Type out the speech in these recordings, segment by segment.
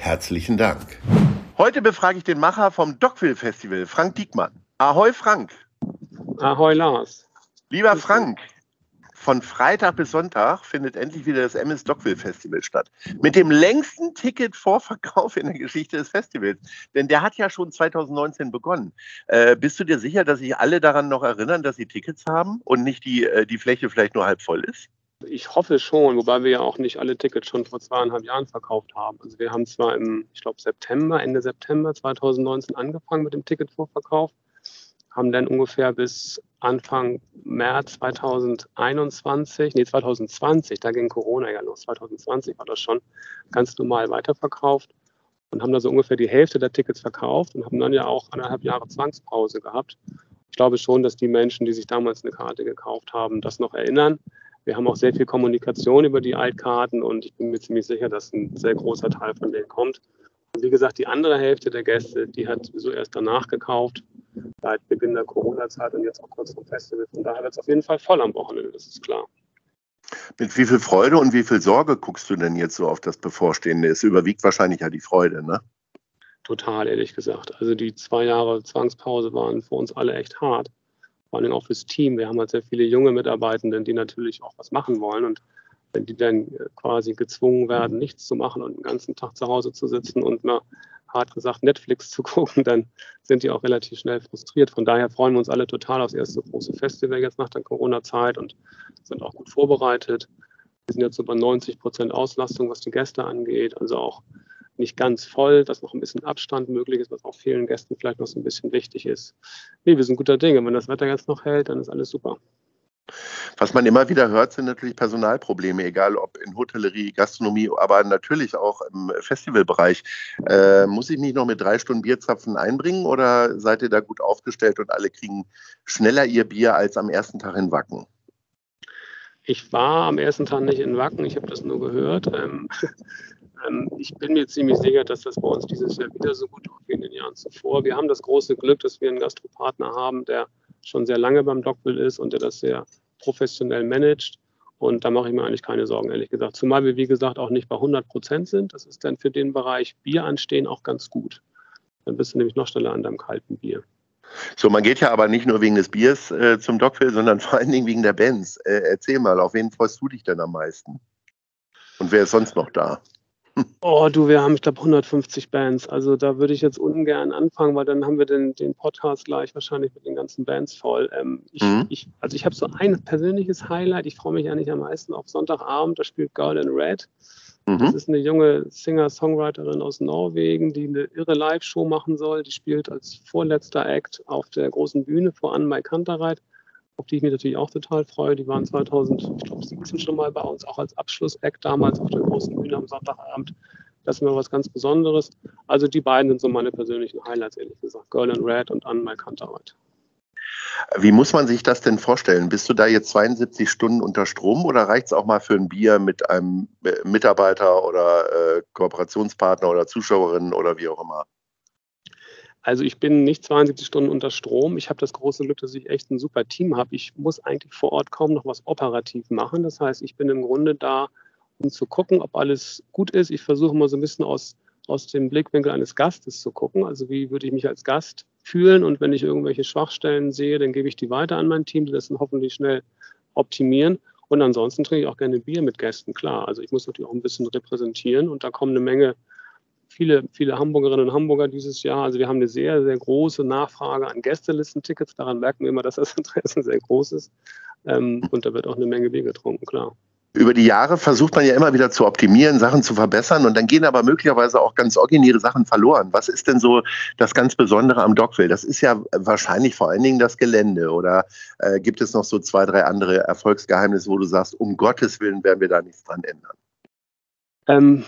Herzlichen Dank. Heute befrage ich den Macher vom Dockville Festival, Frank Diekmann. Ahoi Frank. Ahoi Lars. Lieber Frank, von Freitag bis Sonntag findet endlich wieder das MS Dockville Festival statt. Mit dem längsten Ticket-Vorverkauf in der Geschichte des Festivals. Denn der hat ja schon 2019 begonnen. Äh, bist du dir sicher, dass sich alle daran noch erinnern, dass sie Tickets haben und nicht die, äh, die Fläche vielleicht nur halb voll ist? Ich hoffe schon, wobei wir ja auch nicht alle Tickets schon vor zweieinhalb Jahren verkauft haben. Also wir haben zwar im, ich glaube, September, Ende September 2019 angefangen mit dem Ticketvorverkauf, haben dann ungefähr bis Anfang März 2021, nee 2020, da ging Corona ja los, 2020 war das schon ganz normal weiterverkauft und haben da so ungefähr die Hälfte der Tickets verkauft und haben dann ja auch anderthalb Jahre Zwangspause gehabt. Ich glaube schon, dass die Menschen, die sich damals eine Karte gekauft haben, das noch erinnern. Wir haben auch sehr viel Kommunikation über die Altkarten und ich bin mir ziemlich sicher, dass ein sehr großer Teil von denen kommt. Und wie gesagt, die andere Hälfte der Gäste, die hat sowieso erst danach gekauft, seit Beginn der Corona-Zeit und jetzt auch kurz vom Festival. Von daher wird es auf jeden Fall voll am Wochenende, das ist klar. Mit wie viel Freude und wie viel Sorge guckst du denn jetzt so auf das Bevorstehende? Es überwiegt wahrscheinlich ja die Freude, ne? Total, ehrlich gesagt. Also die zwei Jahre Zwangspause waren für uns alle echt hart vor allem auch fürs Team. Wir haben halt sehr viele junge Mitarbeitenden, die natürlich auch was machen wollen. Und wenn die dann äh, quasi gezwungen werden, nichts zu machen und den ganzen Tag zu Hause zu sitzen und mal hart gesagt Netflix zu gucken, dann sind die auch relativ schnell frustriert. Von daher freuen wir uns alle total aufs erste große Festival jetzt nach der Corona-Zeit und sind auch gut vorbereitet. Wir sind jetzt bei 90 Prozent Auslastung, was die Gäste angeht. Also auch nicht ganz voll, dass noch ein bisschen Abstand möglich ist, was auch vielen Gästen vielleicht noch so ein bisschen wichtig ist. Nee, wir sind guter Dinge. Wenn das Wetter jetzt noch hält, dann ist alles super. Was man immer wieder hört, sind natürlich Personalprobleme, egal ob in Hotellerie, Gastronomie, aber natürlich auch im Festivalbereich. Äh, muss ich mich noch mit drei Stunden Bierzapfen einbringen oder seid ihr da gut aufgestellt und alle kriegen schneller ihr Bier als am ersten Tag in Wacken? Ich war am ersten Tag nicht in Wacken, ich habe das nur gehört. Ähm, ich bin mir ziemlich sicher, dass das bei uns dieses Jahr wieder so gut läuft wie in den Jahren zuvor. Wir haben das große Glück, dass wir einen Gastropartner haben, der schon sehr lange beim Dockville ist und der das sehr professionell managt. Und da mache ich mir eigentlich keine Sorgen, ehrlich gesagt. Zumal wir, wie gesagt, auch nicht bei 100 Prozent sind. Das ist dann für den Bereich Bier anstehen auch ganz gut. Dann bist du nämlich noch schneller an deinem kalten Bier. So, man geht ja aber nicht nur wegen des Biers äh, zum Dockville, sondern vor allen Dingen wegen der Bands. Äh, erzähl mal, auf wen freust du dich denn am meisten? Und wer ist sonst noch da? Oh, du, wir haben, ich glaube, 150 Bands. Also da würde ich jetzt ungern anfangen, weil dann haben wir den, den Podcast gleich wahrscheinlich mit den ganzen Bands voll. Ähm, ich, mhm. ich, also ich habe so ein persönliches Highlight. Ich freue mich eigentlich am meisten auf Sonntagabend. Da spielt Girl in Red. Mhm. Das ist eine junge Singer-Songwriterin aus Norwegen, die eine irre Live-Show machen soll. Die spielt als vorletzter Act auf der großen Bühne vor Anne Kantereit auf die ich mich natürlich auch total freue. Die waren 2017 schon mal bei uns, auch als Abschluss-Act damals auf der großen Bühne am Sonntagabend. Das ist mir was ganz Besonderes. Also die beiden sind so meine persönlichen Highlights, ehrlich gesagt. Girl in Red und Anne Kantereit. Wie muss man sich das denn vorstellen? Bist du da jetzt 72 Stunden unter Strom oder reicht es auch mal für ein Bier mit einem äh, Mitarbeiter oder äh, Kooperationspartner oder Zuschauerin oder wie auch immer? Also ich bin nicht 72 Stunden unter Strom. Ich habe das große Glück, dass ich echt ein super Team habe. Ich muss eigentlich vor Ort kaum noch was operativ machen. Das heißt, ich bin im Grunde da, um zu gucken, ob alles gut ist. Ich versuche mal so ein bisschen aus, aus dem Blickwinkel eines Gastes zu gucken. Also wie würde ich mich als Gast fühlen und wenn ich irgendwelche Schwachstellen sehe, dann gebe ich die weiter an mein Team, die das dann hoffentlich schnell optimieren. Und ansonsten trinke ich auch gerne Bier mit Gästen, klar. Also ich muss natürlich auch ein bisschen repräsentieren und da kommen eine Menge, viele, viele Hamburgerinnen und Hamburger dieses Jahr. Also wir haben eine sehr, sehr große Nachfrage an Gästelistentickets. Daran merken wir immer, dass das Interesse sehr groß ist. Ähm, und da wird auch eine Menge Bier getrunken, klar über die Jahre versucht man ja immer wieder zu optimieren, Sachen zu verbessern und dann gehen aber möglicherweise auch ganz originäre Sachen verloren. Was ist denn so das ganz Besondere am Dockville? Das ist ja wahrscheinlich vor allen Dingen das Gelände oder äh, gibt es noch so zwei, drei andere Erfolgsgeheimnisse, wo du sagst, um Gottes Willen werden wir da nichts dran ändern? Ähm,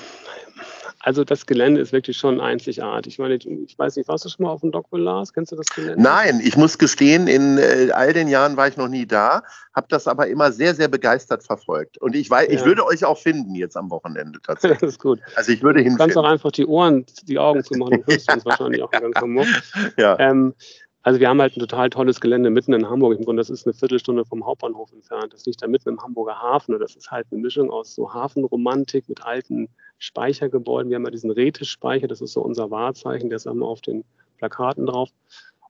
also das Gelände ist wirklich schon einzigartig. Ich meine, ich weiß nicht, warst du schon mal auf dem Dockville Lars? Kennst du das Gelände? Nein, ich muss gestehen, in äh, all den Jahren war ich noch nie da, habe das aber immer sehr, sehr begeistert verfolgt. Und ich, weiß, ja. ich würde euch auch finden jetzt am Wochenende tatsächlich. das ist gut. Also ich würde hinfinden. Du kannst auch einfach die Ohren, die Augen zumachen, du hörst uns wahrscheinlich auch ganz Hamburg. Ja. Ähm, also wir haben halt ein total tolles Gelände mitten in Hamburg. Im Grunde, das ist eine Viertelstunde vom Hauptbahnhof entfernt. Das liegt da mitten im Hamburger Hafen. Und das ist halt eine Mischung aus so Hafenromantik mit alten Speichergebäuden. Wir haben ja diesen Rätespeicher, das ist so unser Wahrzeichen, der ist einmal auf den Plakaten drauf.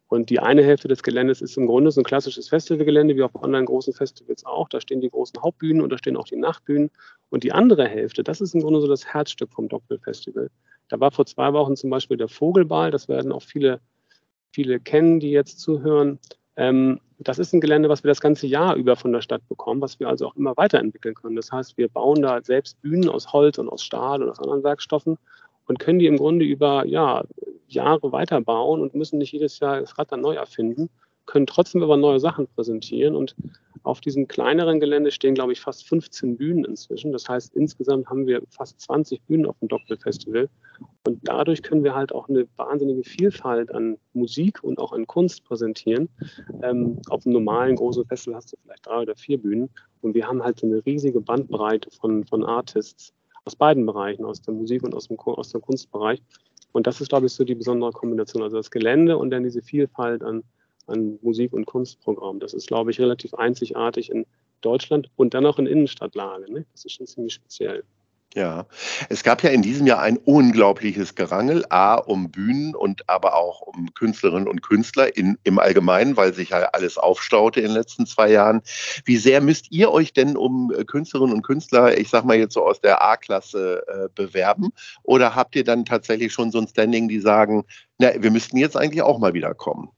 Und die eine Hälfte des Geländes ist im Grunde so ein klassisches Festivalgelände, wie auf anderen großen Festivals auch. Da stehen die großen Hauptbühnen und da stehen auch die Nachtbühnen. Und die andere Hälfte, das ist im Grunde so das Herzstück vom Doppel Festival. Da war vor zwei Wochen zum Beispiel der Vogelball, das werden auch viele, viele kennen, die jetzt zuhören. Ähm, das ist ein Gelände, was wir das ganze Jahr über von der Stadt bekommen, was wir also auch immer weiterentwickeln können. Das heißt, wir bauen da selbst Bühnen aus Holz und aus Stahl und aus anderen Werkstoffen und können die im Grunde über ja, Jahre weiterbauen und müssen nicht jedes Jahr das Rad dann neu erfinden, können trotzdem aber neue Sachen präsentieren. Und auf diesem kleineren Gelände stehen, glaube ich, fast 15 Bühnen inzwischen. Das heißt, insgesamt haben wir fast 20 Bühnen auf dem Doppel Festival. Und dadurch können wir halt auch eine wahnsinnige Vielfalt an Musik und auch an Kunst präsentieren. Ähm, auf einem normalen großen Festival hast du vielleicht drei oder vier Bühnen. Und wir haben halt so eine riesige Bandbreite von, von Artists aus beiden Bereichen, aus der Musik und aus dem, aus dem Kunstbereich. Und das ist, glaube ich, so die besondere Kombination. Also das Gelände und dann diese Vielfalt an, an Musik- und Kunstprogrammen. Das ist, glaube ich, relativ einzigartig in Deutschland und dann auch in Innenstadtlage. Ne? Das ist schon ziemlich speziell. Ja, es gab ja in diesem Jahr ein unglaubliches Gerangel, A, um Bühnen und aber auch um Künstlerinnen und Künstler in, im Allgemeinen, weil sich ja alles aufstaute in den letzten zwei Jahren. Wie sehr müsst ihr euch denn um Künstlerinnen und Künstler, ich sag mal jetzt so aus der A-Klasse, äh, bewerben? Oder habt ihr dann tatsächlich schon so ein Standing, die sagen, na, wir müssten jetzt eigentlich auch mal wieder kommen?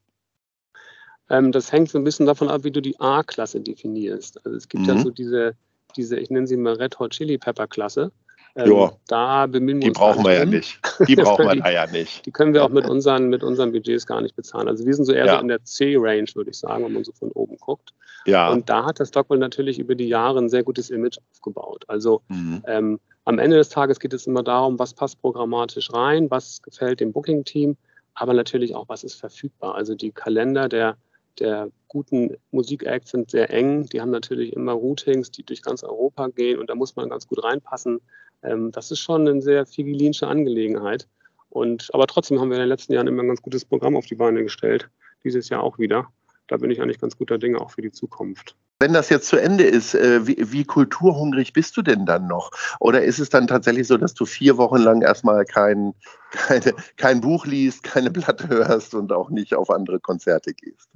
Ähm, das hängt so ein bisschen davon ab, wie du die A-Klasse definierst. Also es gibt mhm. ja so diese, diese, ich nenne sie mal Red Hot Chili Pepper Klasse. Ähm, ja, da bemühen wir die brauchen wir ja nicht. Die brauchen wir da ja nicht. Die können wir auch mit unseren, mit unseren Budgets gar nicht bezahlen. Also wir sind so eher ja. so in der C-Range, würde ich sagen, wenn man so von oben guckt. Ja. Und da hat das Stockwell natürlich über die Jahre ein sehr gutes Image aufgebaut. Also mhm. ähm, am Ende des Tages geht es immer darum, was passt programmatisch rein, was gefällt dem Booking-Team, aber natürlich auch, was ist verfügbar. Also die Kalender der, der guten Musikacts sind sehr eng. Die haben natürlich immer Routings, die durch ganz Europa gehen und da muss man ganz gut reinpassen. Ähm, das ist schon eine sehr figilinsche Angelegenheit. Und, aber trotzdem haben wir in den letzten Jahren immer ein ganz gutes Programm auf die Beine gestellt. Dieses Jahr auch wieder. Da bin ich eigentlich ganz guter Dinge auch für die Zukunft. Wenn das jetzt zu Ende ist, äh, wie, wie, kulturhungrig bist du denn dann noch? Oder ist es dann tatsächlich so, dass du vier Wochen lang erstmal kein, keine, kein Buch liest, keine Platte hörst und auch nicht auf andere Konzerte gehst?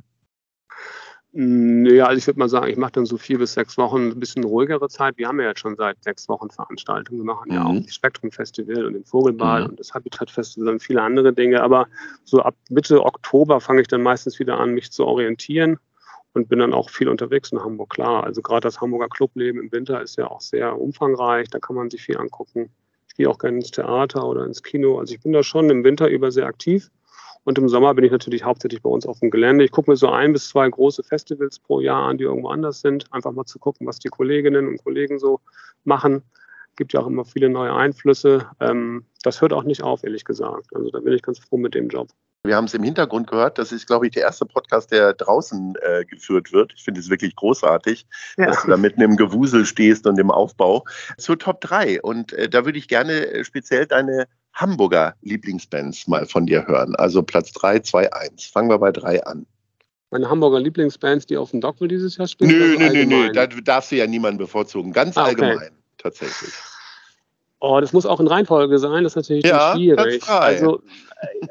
Naja, also ich würde mal sagen, ich mache dann so vier bis sechs Wochen ein bisschen ruhigere Zeit. Wir haben ja jetzt schon seit sechs Wochen Veranstaltungen. Wir machen mhm. ja auch das Spektrum Festival und den Vogelball mhm. und das Habitat Festival und viele andere Dinge. Aber so ab Mitte Oktober fange ich dann meistens wieder an, mich zu orientieren und bin dann auch viel unterwegs in Hamburg. Klar, also gerade das Hamburger Clubleben im Winter ist ja auch sehr umfangreich. Da kann man sich viel angucken. Ich gehe auch gerne ins Theater oder ins Kino. Also ich bin da schon im Winter über sehr aktiv. Und im Sommer bin ich natürlich hauptsächlich bei uns auf dem Gelände. Ich gucke mir so ein bis zwei große Festivals pro Jahr an, die irgendwo anders sind. Einfach mal zu gucken, was die Kolleginnen und Kollegen so machen. Gibt ja auch immer viele neue Einflüsse. Ähm, das hört auch nicht auf, ehrlich gesagt. Also da bin ich ganz froh mit dem Job. Wir haben es im Hintergrund gehört. Das ist, glaube ich, der erste Podcast, der draußen äh, geführt wird. Ich finde es wirklich großartig, ja. dass du da mitten im Gewusel stehst und im Aufbau. Zur Top 3. Und äh, da würde ich gerne äh, speziell deine Hamburger Lieblingsbands mal von dir hören. Also Platz 3, 2, 1. Fangen wir bei 3 an. Meine Hamburger Lieblingsbands, die auf dem Dockville dieses Jahr spielen? Nö, nö, nö, nö, da darfst du ja niemanden bevorzugen. Ganz ah, okay. allgemein, tatsächlich. Oh, das muss auch in Reihenfolge sein, das ist natürlich ja, schwierig. Also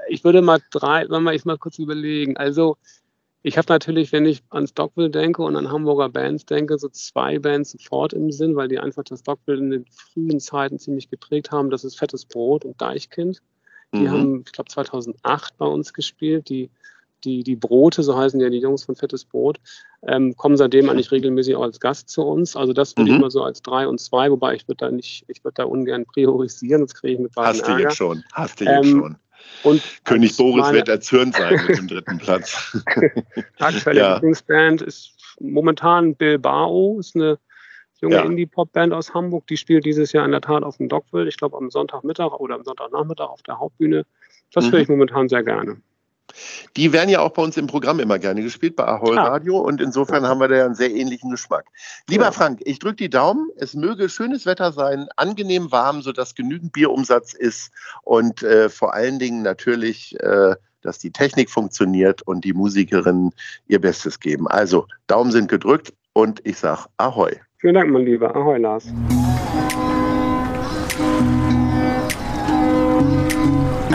ich würde mal drei, wenn wir ich mal kurz überlegen. Also ich habe natürlich, wenn ich an Stockville denke und an Hamburger Bands denke, so zwei Bands sofort im Sinn, weil die einfach das Stockville in den frühen Zeiten ziemlich geprägt haben. Das ist Fettes Brot und Deichkind. Die mhm. haben, ich glaube, 2008 bei uns gespielt. Die, die, die Brote, so heißen ja die Jungs von Fettes Brot, ähm, kommen seitdem eigentlich regelmäßig auch als Gast zu uns. Also das würde mhm. ich mal so als drei und zwei, wobei ich würde da nicht, ich würde da ungern priorisieren, das kriege ich mit beiden Hast du jetzt schon, hast du jetzt ähm, schon. Und König Boris wird erzürnt sein mit dem dritten Platz. Aktuelle ja. Lieblingsband ist momentan Bilbao, ist eine junge ja. Indie-Pop-Band aus Hamburg. Die spielt dieses Jahr in der Tat auf dem Dockville, ich glaube am Sonntagmittag oder am Sonntagnachmittag auf der Hauptbühne. Das mhm. höre ich momentan sehr gerne. Die werden ja auch bei uns im Programm immer gerne gespielt, bei Ahoi ja. Radio. Und insofern haben wir da ja einen sehr ähnlichen Geschmack. Lieber ja. Frank, ich drücke die Daumen. Es möge schönes Wetter sein, angenehm warm, sodass genügend Bierumsatz ist. Und äh, vor allen Dingen natürlich, äh, dass die Technik funktioniert und die Musikerinnen ihr Bestes geben. Also, Daumen sind gedrückt und ich sage Ahoi. Vielen Dank, mein Lieber. Ahoi, Lars.